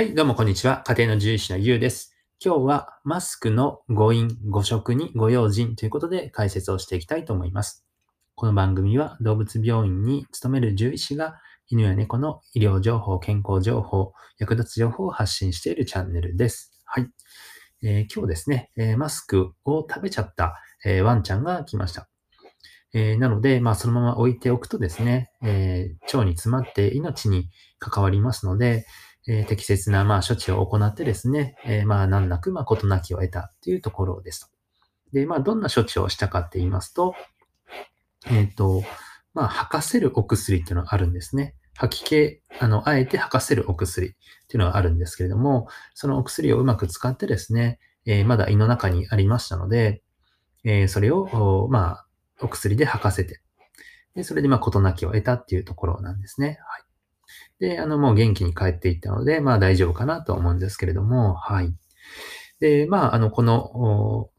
はい、どうもこんにちは。家庭の獣医師のゆうです。今日はマスクの誤飲、誤食にご用心ということで解説をしていきたいと思います。この番組は動物病院に勤める獣医師が犬や猫の医療情報、健康情報、役立つ情報を発信しているチャンネルです。はい。えー今日ですね、えーマスクを食べちゃった、えーワンちゃんが来ました。えなので、まあ、そのまま置いておくとですね、え腸に詰まって命に関わりますので、えー適切な、まあ、処置を行ってですね、えーまあ、難なく、まあ、事なきを得たというところですと。で、まあ、どんな処置をしたかって言いますと、えっ、と、まあ、吐かせるお薬っていうのがあるんですね。吐き気、あの、あえて吐かせるお薬っていうのがあるんですけれども、そのお薬をうまく使ってですね、えーまだ胃の中にありましたので、えーそれを、おまあ、お薬で吐かせて、で、それでまあ、事なきを得たっていうところなんですね。はい。で、あの、もう元気に帰っていったので、まあ大丈夫かなと思うんですけれども、はい。で、まあ、あの、この、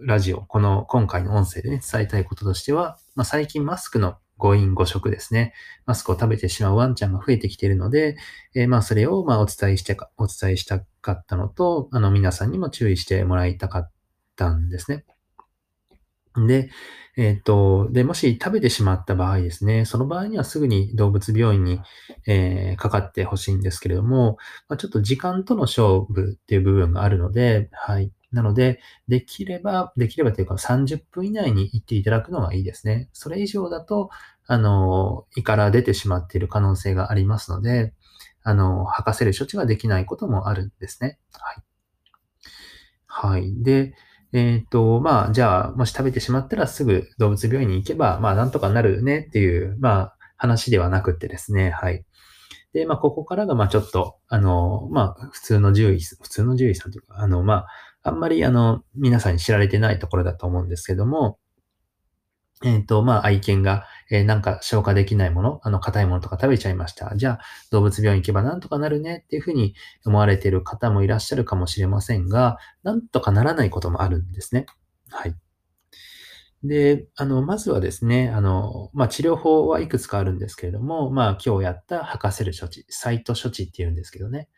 ラジオ、この今回の音声でね、伝えたいこととしては、まあ最近マスクの誤飲誤食ですね。マスクを食べてしまうワンちゃんが増えてきているので、えーまあそれをまあお伝えしてか、お伝えしたかったのと、あの皆さんにも注意してもらいたかったんですね。で、えっ、と、で、もし食べてしまった場合ですね、その場合にはすぐに動物病院に、えーかかってほしいんですけれども、まあ、ちょっと時間との勝負っていう部分があるので、はい。なので、できれば、できればというか30分以内に行っていただくのがいいですね。それ以上だと、あの、胃から出てしまっている可能性がありますので、あの、吐かせる処置ができないこともあるんですね。はい。はい。で、えっ、と、まあ、じゃあ、もし食べてしまったらすぐ動物病院に行けば、まあ、なんとかなるねっていう、まあ、話ではなくてですね、はい。で、まあ、ここからが、まあ、ちょっと、あの、まあ、普通の獣医、普通の獣医さんというか、あの、まあ、あんまり、あの、皆さんに知られてないところだと思うんですけども、えっ、と、まあ、愛犬が、えーなんか消化できないもの、あの、硬いものとか食べちゃいました。じゃあ、動物病院行けばなんとかなるねっていうふうに思われている方もいらっしゃるかもしれませんが、なんとかならないこともあるんですね。はい。で、あの、まずはですね、あの、まあ、治療法はいくつかあるんですけれども、まあ、今日やった吐かせる処置、サイト処置っていうんですけどね、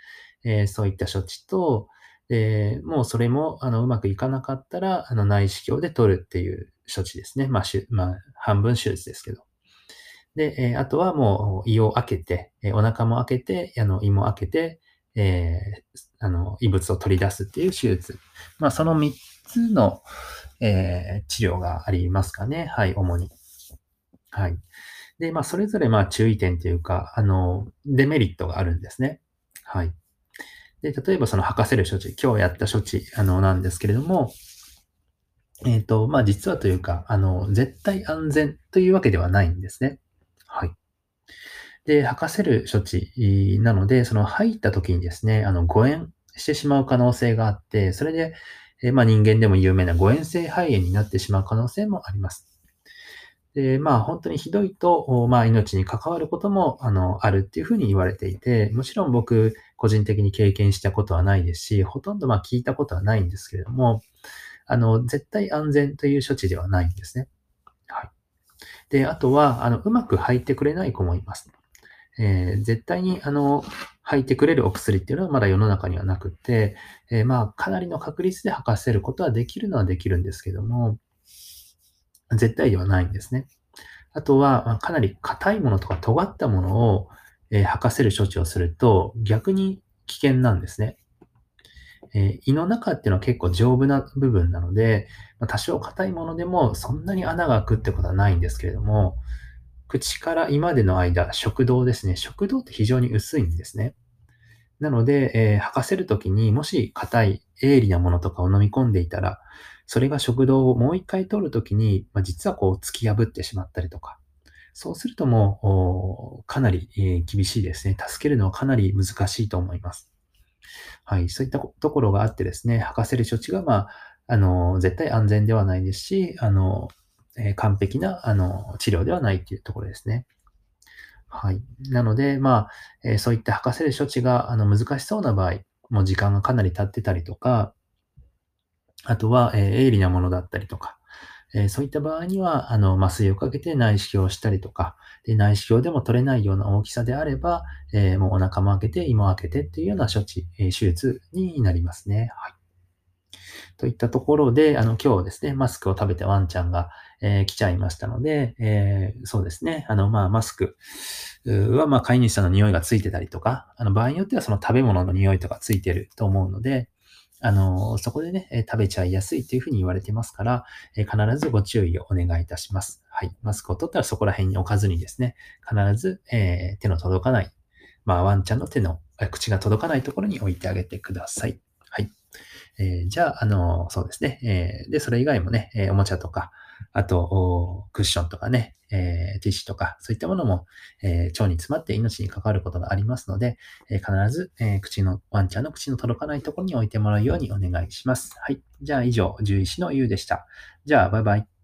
えーそういった処置と、えーもうそれも、あの、うまくいかなかったら、あの、内視鏡で取るっていう処置ですね。まあ、しゅまあ、半分手術ですけど。で、えあとはもう胃を開けて、えお腹も開けて、あの、胃も開けて、えーあの、異物を取り出すっていう手術。まあ、その3つの、えー治療がありますかね。はい、主に。はい。で、まあ、それぞれ、まあ、注意点というか、あの、デメリットがあるんですね。はい。で、例えばその吐かせる処置、今日やった処置、あの、なんですけれども、えっ、と、まあ、実はというか、あの、絶対安全というわけではないんですね。はい。で、吐かせる処置なので、その吐いた時にですね、あの、誤嚥してしまう可能性があって、それで、えまあ、人間でも有名な誤嚥性肺炎になってしまう可能性もあります。で、まあ、本当にひどいと、まあ、命に関わることも、あの、あるっていうふうに言われていて、もちろん僕、個人的に経験したことはないですし、ほとんどまあ聞いたことはないんですけれども、あの、絶対安全という処置ではないんですね。はい。で、あとは、あの、うまく吐いてくれない子もいます。えー絶対に、あの、吐いてくれるお薬っていうのはまだ世の中にはなくて、えーまあ、かなりの確率で吐かせることはできるのはできるんですけども、絶対ではないんですね。あとは、かなり硬いものとか尖ったものを、えー吐かせる処置をすると逆に危険なんですね。えー胃の中っていうのは結構丈夫な部分なので、まあ多少硬いものでもそんなに穴が開くってことはないんですけれども、口から胃までの間、食道ですね。食道って非常に薄いんですね。なので、えー吐かせるときにもし硬い鋭利なものとかを飲み込んでいたら、それが食道をもう一回取るときに、まあ、実はこう突き破ってしまったりとか、そうするともう、かなり、えー厳しいですね。助けるのはかなり難しいと思います。はい。そういったところがあってですね、吐かせる処置が、まあ、あの、絶対安全ではないですし、あの、え完璧な、あの、治療ではないっていうところですね。はい。なので、まあ、えーそういった吐かせる処置が、あの、難しそうな場合、もう時間がかなり経ってたりとか、あとは、えー鋭利なものだったりとか、えーそういった場合には、あの、麻酔をかけて内視鏡をしたりとか、で内視鏡でも取れないような大きさであれば、えーもうお腹も開けて、胃も開けてっていうような処置、え手術になりますね。はい。といったところで、あの、今日ですね、マスクを食べてワンちゃんが、えー来ちゃいましたので、えーそうですね、あの、まあ、マスクは、まあ、飼い主さんの匂いがついてたりとか、あの、場合によってはその食べ物の匂いとかついてると思うので、あの、そこでね、え食べちゃいやすいっていうふうに言われてますから、え必ずご注意をお願いいたします。はい。マスクを取ったらそこら辺に置かずにですね、必ず、えー手の届かない、まあ、ワンちゃんの手の、口が届かないところに置いてあげてください。はい。えーじゃあ、あの、そうですね。えーで、それ以外もね、えおもちゃとか、あと、クッションとかね、えーティッシュとか、そういったものも、えー腸に詰まって命に関わることがありますので、えー必ず、えー口の、ワンちゃんの口の届かないところに置いてもらうようにお願いします。はい。じゃあ、以上、獣医師のゆうでした。じゃあ、バイバイ。